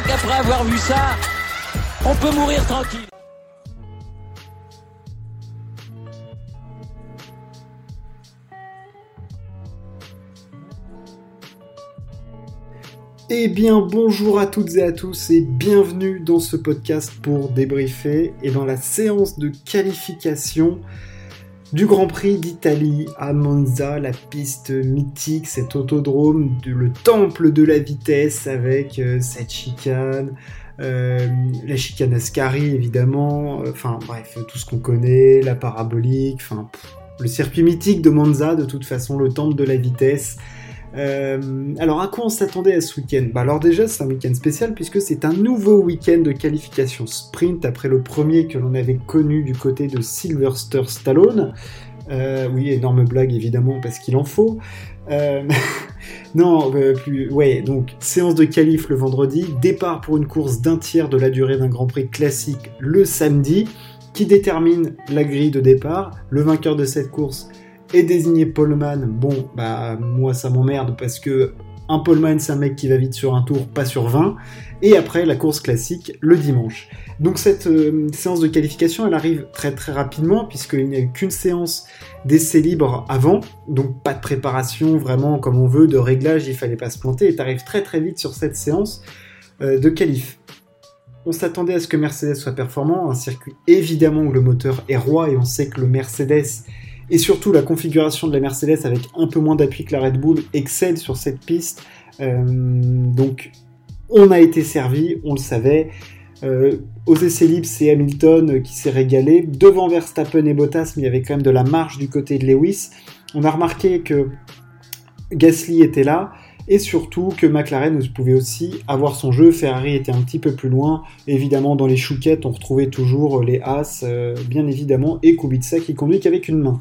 crois qu'après avoir vu ça, on peut mourir tranquille. Eh bien bonjour à toutes et à tous et bienvenue dans ce podcast pour débriefer et dans la séance de qualification du Grand Prix d'Italie à Monza, la piste mythique, cet autodrome, le temple de la vitesse avec euh, cette chicane, euh, la chicane Ascari évidemment, euh, enfin bref, tout ce qu'on connaît, la parabolique, enfin le circuit mythique de Monza, de toute façon le temple de la vitesse. Euh, alors à quoi on s'attendait à ce week-end? Bah Alors déjà c'est un week-end spécial puisque c'est un nouveau week-end de qualification sprint après le premier que l'on avait connu du côté de Sylvester Stallone. Euh, oui, énorme blague évidemment parce qu'il en faut. Euh, non, plus. Ouais, donc séance de qualif le vendredi, départ pour une course d'un tiers de la durée d'un Grand Prix classique le samedi, qui détermine la grille de départ. Le vainqueur de cette course et désigner Poleman, bon, bah moi ça m'emmerde parce que un Poleman c'est un mec qui va vite sur un tour, pas sur 20, et après la course classique le dimanche. Donc cette euh, séance de qualification elle arrive très très rapidement puisqu'il n'y a eu qu'une séance d'essai libre avant, donc pas de préparation vraiment comme on veut, de réglage, il fallait pas se planter, et t'arrives très très vite sur cette séance euh, de qualif. On s'attendait à ce que Mercedes soit performant, un circuit évidemment où le moteur est roi et on sait que le Mercedes et surtout, la configuration de la Mercedes avec un peu moins d'appui que la Red Bull excelle sur cette piste. Euh, donc, on a été servi, on le savait. Euh, aux c'est Hamilton qui s'est régalé. Devant Verstappen et Bottas, mais il y avait quand même de la marge du côté de Lewis. On a remarqué que Gasly était là et surtout que McLaren pouvait aussi avoir son jeu. Ferrari était un petit peu plus loin. Évidemment, dans les chouquettes, on retrouvait toujours les As, euh, bien évidemment, et Kubica qui conduit qu'avec une main.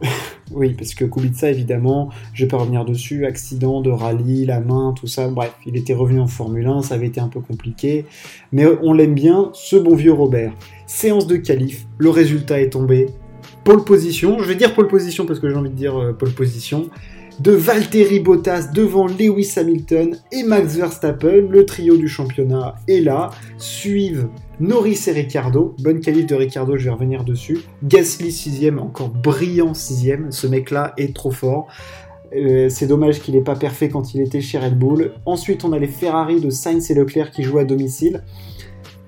oui, parce que Kubica, évidemment, je vais pas revenir dessus, accident de rallye, la main, tout ça, bref, il était revenu en Formule 1, ça avait été un peu compliqué, mais on l'aime bien, ce bon vieux Robert. Séance de qualif, le résultat est tombé, pole position, je vais dire pole position parce que j'ai envie de dire euh, pole position, de Valtteri Bottas devant Lewis Hamilton et Max Verstappen. Le trio du championnat est là. Suivent Norris et Ricardo. Bonne qualif de Ricardo, je vais revenir dessus. Gasly 6 encore brillant 6 Ce mec-là est trop fort. Euh, c'est dommage qu'il n'ait pas parfait quand il était chez Red Bull. Ensuite, on a les Ferrari de Sainz et Leclerc qui jouent à domicile.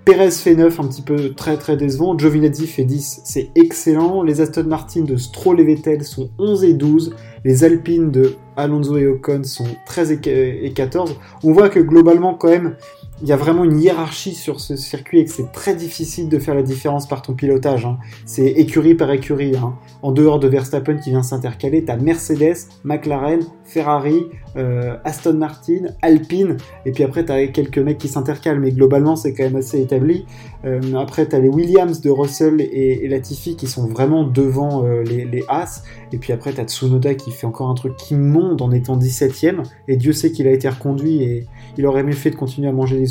Perez fait 9, un petit peu très très décevant. Giovinazzi fait 10, c'est excellent. Les Aston Martin de Stroll et Vettel sont 11 et 12. Les Alpines de Alonso et Ocon sont 13 et 14. On voit que globalement, quand même, il y a vraiment une hiérarchie sur ce circuit et que c'est très difficile de faire la différence par ton pilotage. Hein. C'est écurie par écurie. Hein. En dehors de Verstappen qui vient s'intercaler, tu as Mercedes, McLaren, Ferrari, euh, Aston Martin, Alpine, et puis après tu as quelques mecs qui s'intercalent, mais globalement c'est quand même assez établi. Euh, après tu as les Williams de Russell et, Latifi qui sont vraiment devant euh, les, As, et puis après tu as Tsunoda qui fait encore un truc qui monte en étant 17ème, et Dieu sait qu'il a été reconduit et il aurait mieux fait de continuer à manger des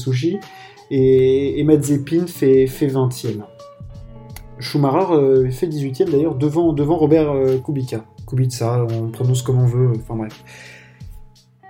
Et, et fait, fait 20ème. Schumacher euh, fait 18ème d'ailleurs devant, devant Robert euh, Kubica. Kubica, on prononce comme on veut, enfin bref.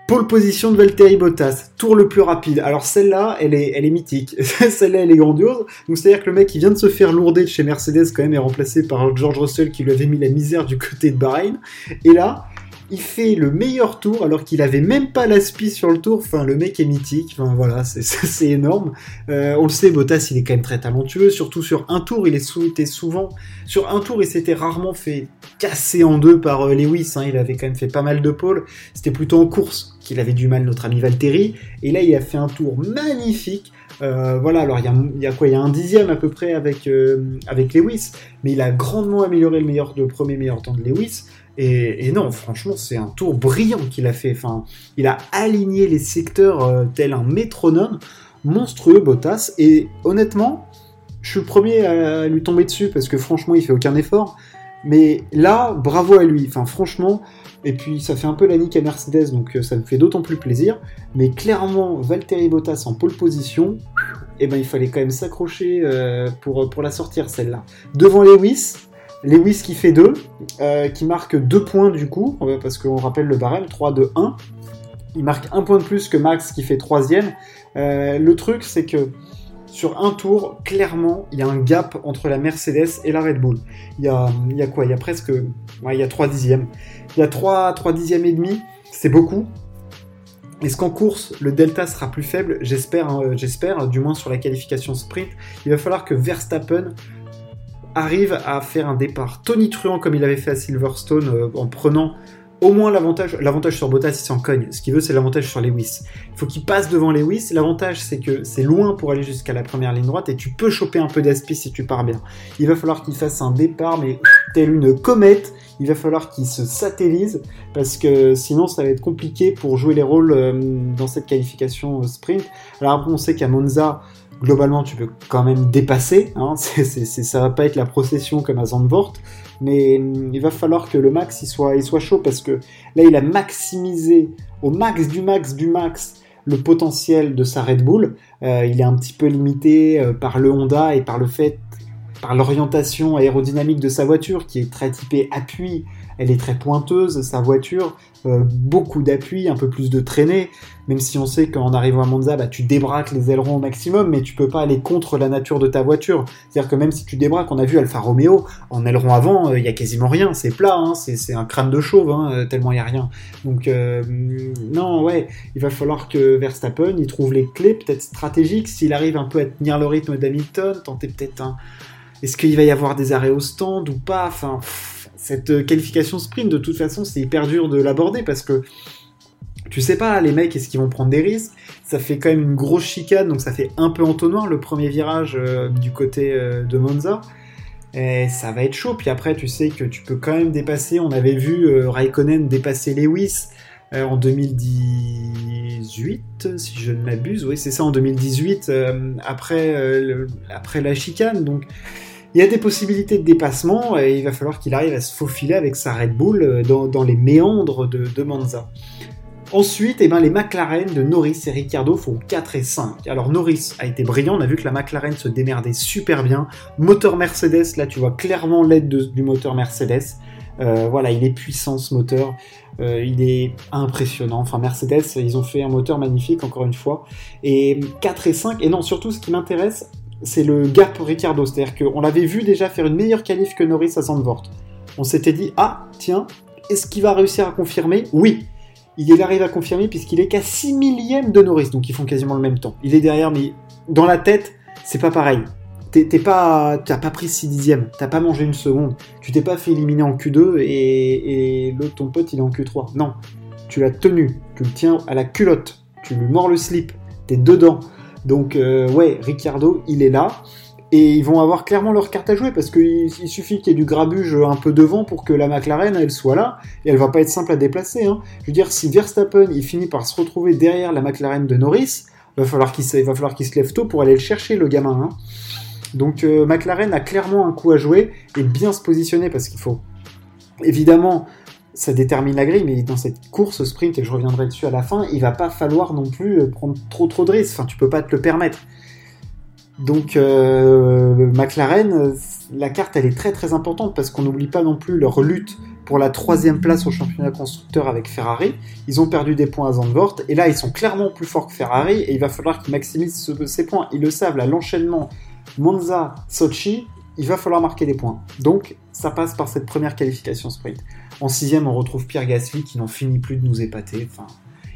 Pole position de Valtteri Bottas, tour le plus rapide. Alors celle-là, elle est, elle est mythique. celle-là, elle est grandiose. Donc c'est-à-dire que le mec qui vient de se faire lourder de chez Mercedes quand même est remplacé par George Russell qui lui avait mis la misère du côté de Bahreïn. Et là, il fait le meilleur tour alors qu'il avait même pas l'aspi sur le tour. Enfin, le mec est mythique. Enfin, voilà, c'est énorme. Euh, on le sait, Bottas, il est quand même très talentueux. Surtout sur un tour, il est souvent. Sur un tour, il s'était rarement fait casser en deux par euh, Lewis. Hein. Il avait quand même fait pas mal de pôles. C'était plutôt en course qu'il avait du mal, notre ami Valtteri. Et là, il a fait un tour magnifique. Euh, voilà, alors il y, a, quoi? Il y a un dixième à peu près avec, avec Lewis, mais il a grandement amélioré le, meilleur, le premier meilleur temps de Lewis. Et, non, franchement, c'est un tour brillant qu'il a fait. Enfin, il a aligné les secteurs euh, tel un métronome monstrueux, Bottas. Et honnêtement, je suis le premier à lui tomber dessus parce que franchement, il fait aucun effort. Mais là, bravo à lui. Enfin, franchement, et puis ça fait un peu la nique à Mercedes, donc euh, ça me fait d'autant plus plaisir. Mais clairement, Valtteri Bottas en pole position, eh ben, il fallait quand même s'accrocher euh, pour, pour la sortir celle-là. Devant Lewis, Lewis qui fait 2, euh, qui marque 2 points du coup, parce qu'on rappelle le barème, 3, 2, 1. Il marque un point de plus que Max qui fait troisième. Euh, le truc, c'est que sur un tour, clairement, il y a un gap entre la Mercedes et la Red Bull. Il y a, y a quoi? Il y a presque... Il y a 3 dixièmes. Il y a 3, 3 dixièmes et demi. C'est beaucoup. Est-ce qu'en course, le delta sera plus faible? J'espère, hein, j'espère, du moins sur la qualification sprint. Il va falloir que Verstappen arrive à faire un départ tonitruant comme il avait fait à Silverstone euh, en prenant au moins l'avantage, l'avantage sur Bottas, il s'en cogne. Ce qu'il veut, c'est l'avantage sur Lewis. Il faut qu'il passe devant Lewis. L'avantage, c'est que c'est loin pour aller jusqu'à la première ligne droite et tu peux choper un peu d'aspi si tu pars bien. Il va falloir qu'il fasse un départ, mais tel une comète. Il va falloir qu'il se satellise parce que sinon, ça va être compliqué pour jouer les rôles euh, dans cette qualification euh, sprint. Alors on sait qu'à Monza, globalement, tu peux quand même dépasser. Hein. C'est, ça va pas être la procession comme à Zandvoort, mais hum, il va falloir que le max il soit, il soit chaud parce que là, il a maximisé au max du max du max le potentiel de sa Red Bull. Euh, il est un petit peu limité euh, par le Honda et par le fait, par l'orientation aérodynamique de sa voiture qui est très typée appui. Elle est très pointeuse, sa voiture. Euh, beaucoup d'appui, un peu plus de traînée, même si on sait qu'en arrivant à Monza, bah, tu débraques les ailerons au maximum, mais tu peux pas aller contre la nature de ta voiture. C'est-à-dire que même si tu débraques, on a vu Alfa Romeo, en aileron avant, euh, il y a quasiment rien, c'est plat, hein, c'est un crâne de chauve, hein, euh, tellement il y a rien. Donc non, ouais, il va falloir que Verstappen, il trouve les clés peut-être stratégiques, s'il arrive un peu à tenir le rythme d'Hamilton, tenter peut-être un... Est-ce qu'il va y avoir des arrêts au stand ou pas? Enfin cette euh, qualification sprint, de toute façon, c'est hyper dur de l'aborder parce que tu sais pas, les mecs, est-ce qu'ils vont prendre des risques? Ça fait quand même une grosse chicane, donc ça fait un peu entonnoir le premier virage euh, du côté euh, de Monza. Et ça va être chaud. Puis après, tu sais que tu peux quand même dépasser. On avait vu Raikkonen dépasser Lewis en 2018, si je ne m'abuse. Oui, c'est ça, en 2018, après, après la chicane. Donc il y a des possibilités de dépassement et il va falloir qu'il arrive à se faufiler avec sa Red Bull euh, dans, les méandres de, de Monza. Ensuite, eh ben, les McLaren de Norris et Ricciardo font 4 et 5. Alors Norris a été brillant, on a vu que la McLaren se démerdait super bien. Moteur Mercedes, là tu vois clairement l'aide du moteur Mercedes. Euh, voilà, il est puissant ce moteur, euh, il est impressionnant. Enfin Mercedes, ils ont fait un moteur magnifique encore une fois. Et 4 et 5, et non, surtout ce qui m'intéresse, c'est le gap Ricardo. C'est-à-dire qu'on l'avait vu déjà faire une meilleure qualif que Norris à Zandvoort. On s'était dit, ah, tiens, est-ce qu'il va réussir à confirmer? Oui. Il arrive à confirmer puisqu'il est qu'à 6 millièmes de Norris, donc ils font quasiment le même temps. Il est derrière, mais dans la tête, c'est pas pareil. T'es pas, t'as pas pris 6 dixièmes, t'as pas mangé une seconde, tu t'es pas fait éliminer en Q2 et, et l'autre, ton pote, il est en Q3. Non, tu l'as tenu, tu le tiens à la culotte, tu lui mords le slip, t'es dedans. Donc euh, ouais, Ricciardo, il est là. Et ils vont avoir clairement leur carte à jouer parce qu'il suffit qu'il y ait du grabuge un peu devant pour que la McLaren elle soit là et elle va pas être simple à déplacer. Hein. Je veux dire, si Verstappen il finit par se retrouver derrière la McLaren de Norris, va falloir qu'il va falloir qu'il se lève tôt pour aller le chercher le gamin. Hein. Donc euh, McLaren a clairement un coup à jouer et bien se positionner parce qu'il faut évidemment ça détermine la grille, mais dans cette course sprint, et je reviendrai dessus à la fin, il va pas falloir non plus euh, prendre trop trop de risques. Enfin, tu peux pas te le permettre. Donc euh, McLaren, la carte elle est très très importante parce qu'on n'oublie pas non plus leur lutte pour la troisième place au championnat constructeur avec Ferrari. Ils ont perdu des points à Zandvoort et là ils sont clairement plus forts que Ferrari et il va falloir qu'ils maximisent ces points. Ils le savent, là l'enchaînement Monza, Sochi, il va falloir marquer des points. Donc ça passe par cette première qualification sprint. En sixième, on retrouve Pierre Gasly qui n'en finit plus de nous épater. Enfin,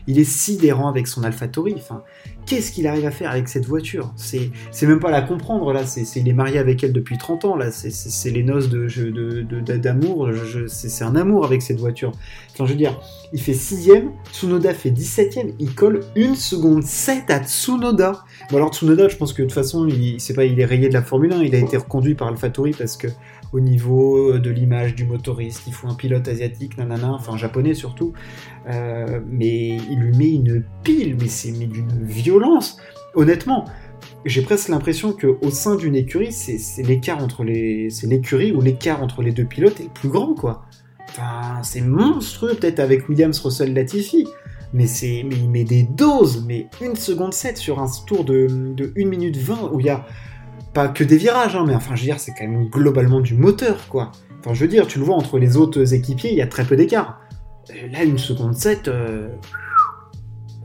il est sidérant avec son AlphaTauri. Enfin, qu'est-ce qu'il arrive à faire avec cette voiture? C'est même pas à la comprendre là. C'est il est marié avec elle depuis 30 ans là. C'est les noces d'amour. De, de, c'est un amour avec cette voiture. Enfin, je veux dire, il fait sixième. Tsunoda fait 17ème. Il colle une seconde 7 à Tsunoda. Bon alors Tsunoda, je pense que de toute façon, il, pas, il est rayé de la Formule 1. Il a été reconduit par AlphaTauri parce que au niveau de l'image du motoriste, il faut un pilote asiatique, nanana, enfin japonais surtout, euh, mais il lui met une pile, mais c'est d'une violence. Honnêtement, j'ai presque l'impression qu'au sein d'une écurie, c'est l'écart entre les, c'est l'écurie ou l'écart entre les deux pilotes est le plus grand, quoi. Enfin, c'est monstrueux, peut-être avec Williams, Russell, Latifi, mais mais il met des doses, mais une seconde 7 sur un tour de, de 1 minute 20 où il y a pas que des virages, hein, mais enfin, je veux dire, c'est quand même globalement du moteur, quoi. Enfin, je veux dire, tu le vois, entre les autres équipiers, il y a très peu d'écart. Euh, là, une seconde 7, euh,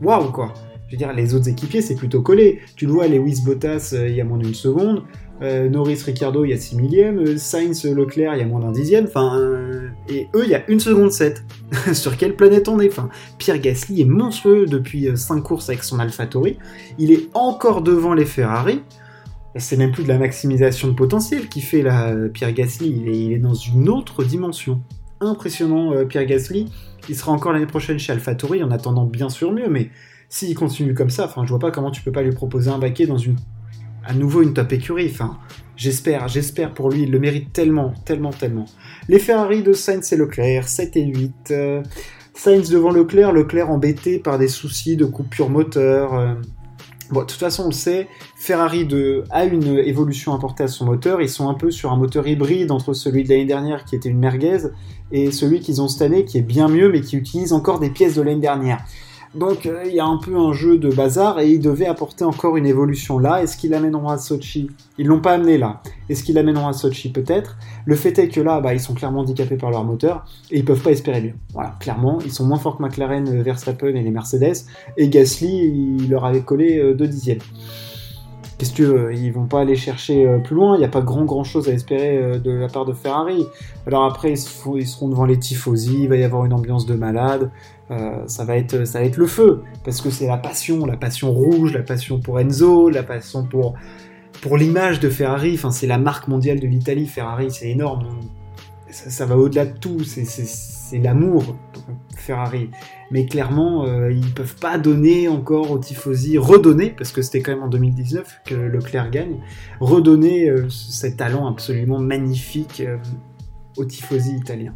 waouh quoi. Je veux dire, les autres équipiers, c'est plutôt collé. Tu le vois, Lewis Bottas, il y a moins d'une seconde. Norris Ricardo, il y a 6 millièmes. Sainz Leclerc, il y a moins d'un dixième. Enfin, et eux, il y a une seconde 7. Sur quelle planète on est? Enfin, Pierre Gasly est monstrueux depuis 5 courses avec son AlphaTauri. Il est encore devant les Ferrari c'est même plus de la maximisation de potentiel qui fait là Pierre Gasly, il est, dans une autre dimension. Impressionnant euh, Pierre Gasly, il sera encore l'année prochaine chez AlphaTauri en attendant bien sûr mieux, mais s'il continue comme ça, enfin je vois pas comment tu peux pas lui proposer un baquet dans une à nouveau une top écurie, j'espère, j'espère pour lui, il le mérite tellement, tellement, tellement. Les Ferrari de Sainz et Leclerc, 7 et 8. Euh, Sainz devant Leclerc, Leclerc embêté par des soucis de coupure moteur. Euh, Bon, de toute façon, on le sait, Ferrari de, a une évolution apportée à son moteur. Ils sont un peu sur un moteur hybride entre celui de l'année dernière qui était une merguez et celui qu'ils ont cette année qui est bien mieux mais qui utilise encore des pièces de l'année dernière. Donc euh, il y a un peu un jeu de bazar et ils devaient apporter encore une évolution là. Est-ce qu'ils l'amèneront à Sochi Ils l'ont pas amené là. Est-ce qu'ils l'amèneront à Sochi Peut-être. Le fait est que là, bah, ils sont clairement handicapés par leur moteur et ils peuvent pas espérer mieux. Voilà, clairement, ils sont moins forts que McLaren, euh, Verstappen et les Mercedes. Et Gasly, il leur avait collé euh, deux dixièmes. Qu'est-ce que ils vont pas aller chercher plus loin Il n'y a pas grand grand chose à espérer de la part de Ferrari. Alors après, ils, seront devant les tifosi, il va y avoir une ambiance de malade. Euh, ça, va être, ça va être le feu, parce que c'est la passion, la passion rouge, la passion pour Enzo, la passion pour, pour l'image de Ferrari, enfin, c'est la marque mondiale de l'Italie, Ferrari, c'est énorme, ça, va au-delà de tout, c'est l'amour, Ferrari. Mais clairement, euh, ils peuvent pas donner encore aux tifosi, redonner, parce que c'était quand même en 2019 que Leclerc gagne, redonner euh, ce talent absolument magnifique aux tifosi italiens.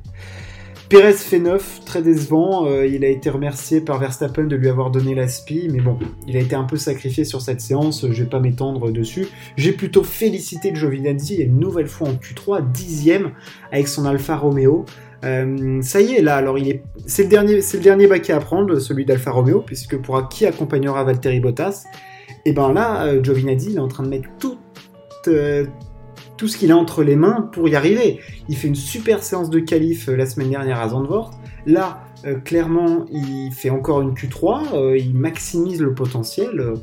Pérez fait 9, très décevant. Euh, il a été remercié par Verstappen de lui avoir donné la SPI, mais bon, il a été un peu sacrifié sur cette séance, je vais pas m'étendre dessus. J'ai plutôt félicité Giovinazzi une nouvelle fois en Q3, dixième, avec son Alfa Romeo. Euh, ça y est, là, alors il est, c'est le dernier, c'est le dernier baquet à prendre, celui d'Alfa Romeo, puisque pour qui accompagnera Valtteri Bottas, et ben là, euh, Giovinazzi, il est en train de mettre toute, tout ce qu'il a entre les mains pour y arriver. Il fait une super séance de qualif euh, la semaine dernière à Zandvoort. Là, euh, clairement, il fait encore une Q3, euh, il maximise le potentiel.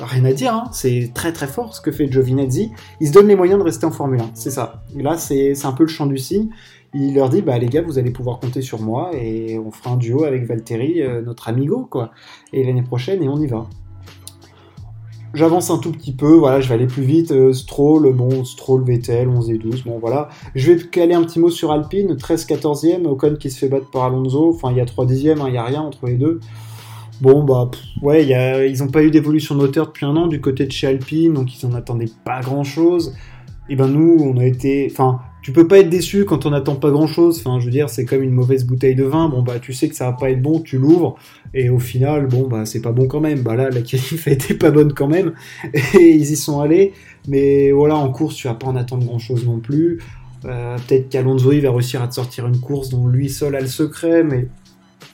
rien à dire, hein. c'est très très fort ce que fait Giovinazzi. Il se donne les moyens de rester en Formule 1, c'est ça. là, c'est un peu le champ du signe. Il leur dit, bah les gars, vous allez pouvoir compter sur moi et on fera un duo avec Valtteri, notre amigo, quoi. Et l'année prochaine, et on y va. J'avance un tout petit peu, voilà, je vais aller plus vite. Euh, Stroll, bon, Stroll, Vettel, 11 et 12, bon voilà. Je vais caler un petit mot sur Alpine, 13-14e, Ocon qui se fait battre par Alonso, enfin il y a 3 dixièmes, hein, il n'y a rien entre les deux. Bon, bah, ouais, ils n'ont pas eu d'évolution de moteur depuis un an du côté de chez Alpine, donc ils n'en attendaient pas grand chose. Et ben nous, on a été. Tu peux pas être déçu quand on n'attend pas grand chose. Enfin, je veux dire, c'est comme une mauvaise bouteille de vin. Bon, bah, tu sais que ça va pas être bon, tu l'ouvres, et au final, bon, bah, c'est pas bon quand même. Bah là, la qualif été pas bonne quand même, et ils y sont allés. Mais voilà, en course, tu vas pas en attendre grand chose non plus. Euh, peut-être qu'Alonso va réussir à te sortir une course dont lui seul a le secret, mais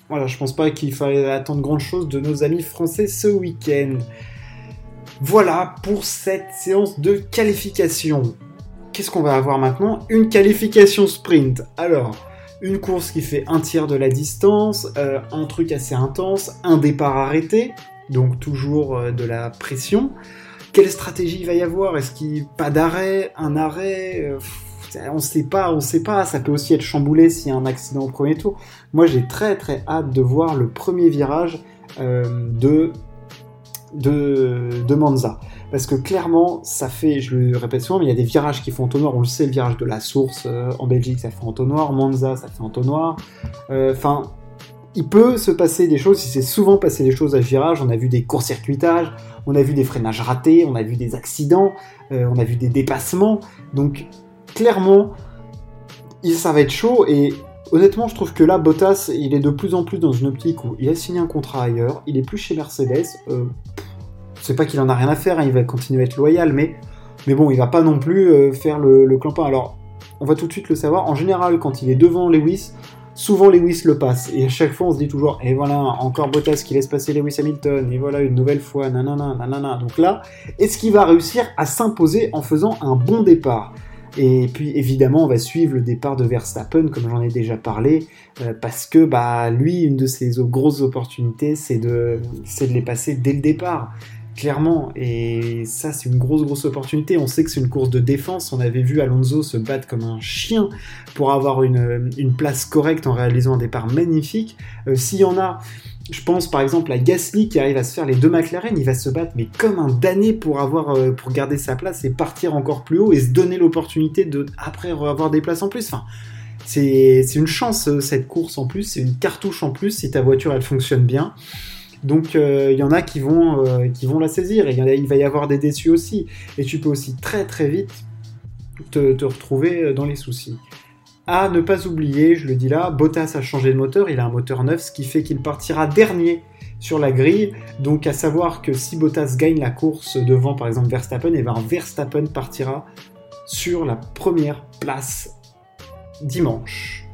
voilà, je pense pas qu'il fallait attendre grand chose de nos amis français ce week-end. Voilà pour cette séance de qualification qu'est-ce qu'on va avoir maintenant? Une qualification sprint. Alors, une course qui fait un tiers de la distance, euh, un truc assez intense, un départ arrêté, donc toujours euh, de la pression. Quelle stratégie il va y avoir? Est-ce qu'il pas d'arrêt, un arrêt? Euh, On sait pas, on sait pas. Ça peut aussi être chamboulé s'il y a un accident au premier tour. Moi, j'ai très très hâte de voir le premier virage de, de de Manza parce que clairement, ça fait, je le répète souvent, mais il y a des virages qui font entonnoir. On le sait, le virage de la source euh, en Belgique, ça fait entonnoir. Monza, ça fait entonnoir. Euh, enfin, il peut se passer des choses. Il s'est souvent passé des choses à ce virage. On a vu des court-circuitages, on a vu des freinages ratés, on a vu des accidents, euh, on a vu des dépassements. Donc, clairement, ça va être chaud et Honnêtement, je trouve que là, Bottas, il est de plus en plus dans une optique où il a signé un contrat ailleurs, il est plus chez Mercedes. C'est pas qu'il en a rien à faire, hein, il va continuer à être loyal, mais, mais bon, il va pas non plus euh, faire le, clampin. Alors, on va tout de suite le savoir. En général, quand il est devant Lewis, souvent Lewis le passe. Et à chaque fois, on se dit toujours, et voilà, encore Bottas qui laisse passer Lewis Hamilton, et voilà, une nouvelle fois, nanana, nanana. Donc là, est-ce qu'il va réussir à s'imposer en faisant un bon départ? Et puis évidemment, on va suivre le départ de Verstappen, comme j'en ai déjà parlé, euh, parce que bah lui, une de ses grosses opportunités, c'est de, c'est de les passer dès le départ clairement. Et ça, c'est une grosse, grosse opportunité. On sait que c'est une course de défense. On avait vu Alonso se battre comme un chien pour avoir une, place correcte en réalisant un départ magnifique. Euh, s'il y en a, je pense par exemple à Gasly qui arrive à se faire les deux McLaren, il va se battre mais comme un damné pour avoir euh, pour garder sa place et partir encore plus haut et se donner l'opportunité de après avoir des places en plus. Enfin, c'est une chance euh, cette course en plus, c'est une cartouche en plus si ta voiture elle fonctionne bien. Donc euh, il y en a qui vont, qui vont la saisir et il va y avoir des déçus aussi. Et tu peux aussi très très vite te retrouver dans les soucis. À ne pas oublier, je le dis là, Bottas a changé de moteur, il a un moteur neuf, ce qui fait qu'il partira dernier sur la grille. Donc à savoir que si Bottas gagne la course devant par exemple Verstappen, et eh ben Verstappen partira sur la première place dimanche.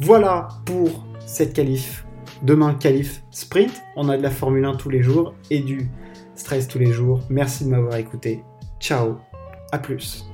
Voilà pour cette qualif. Demain, qualif sprint. On a de la Formule 1 tous les jours et du stress tous les jours. Merci de m'avoir écouté. Ciao, à plus.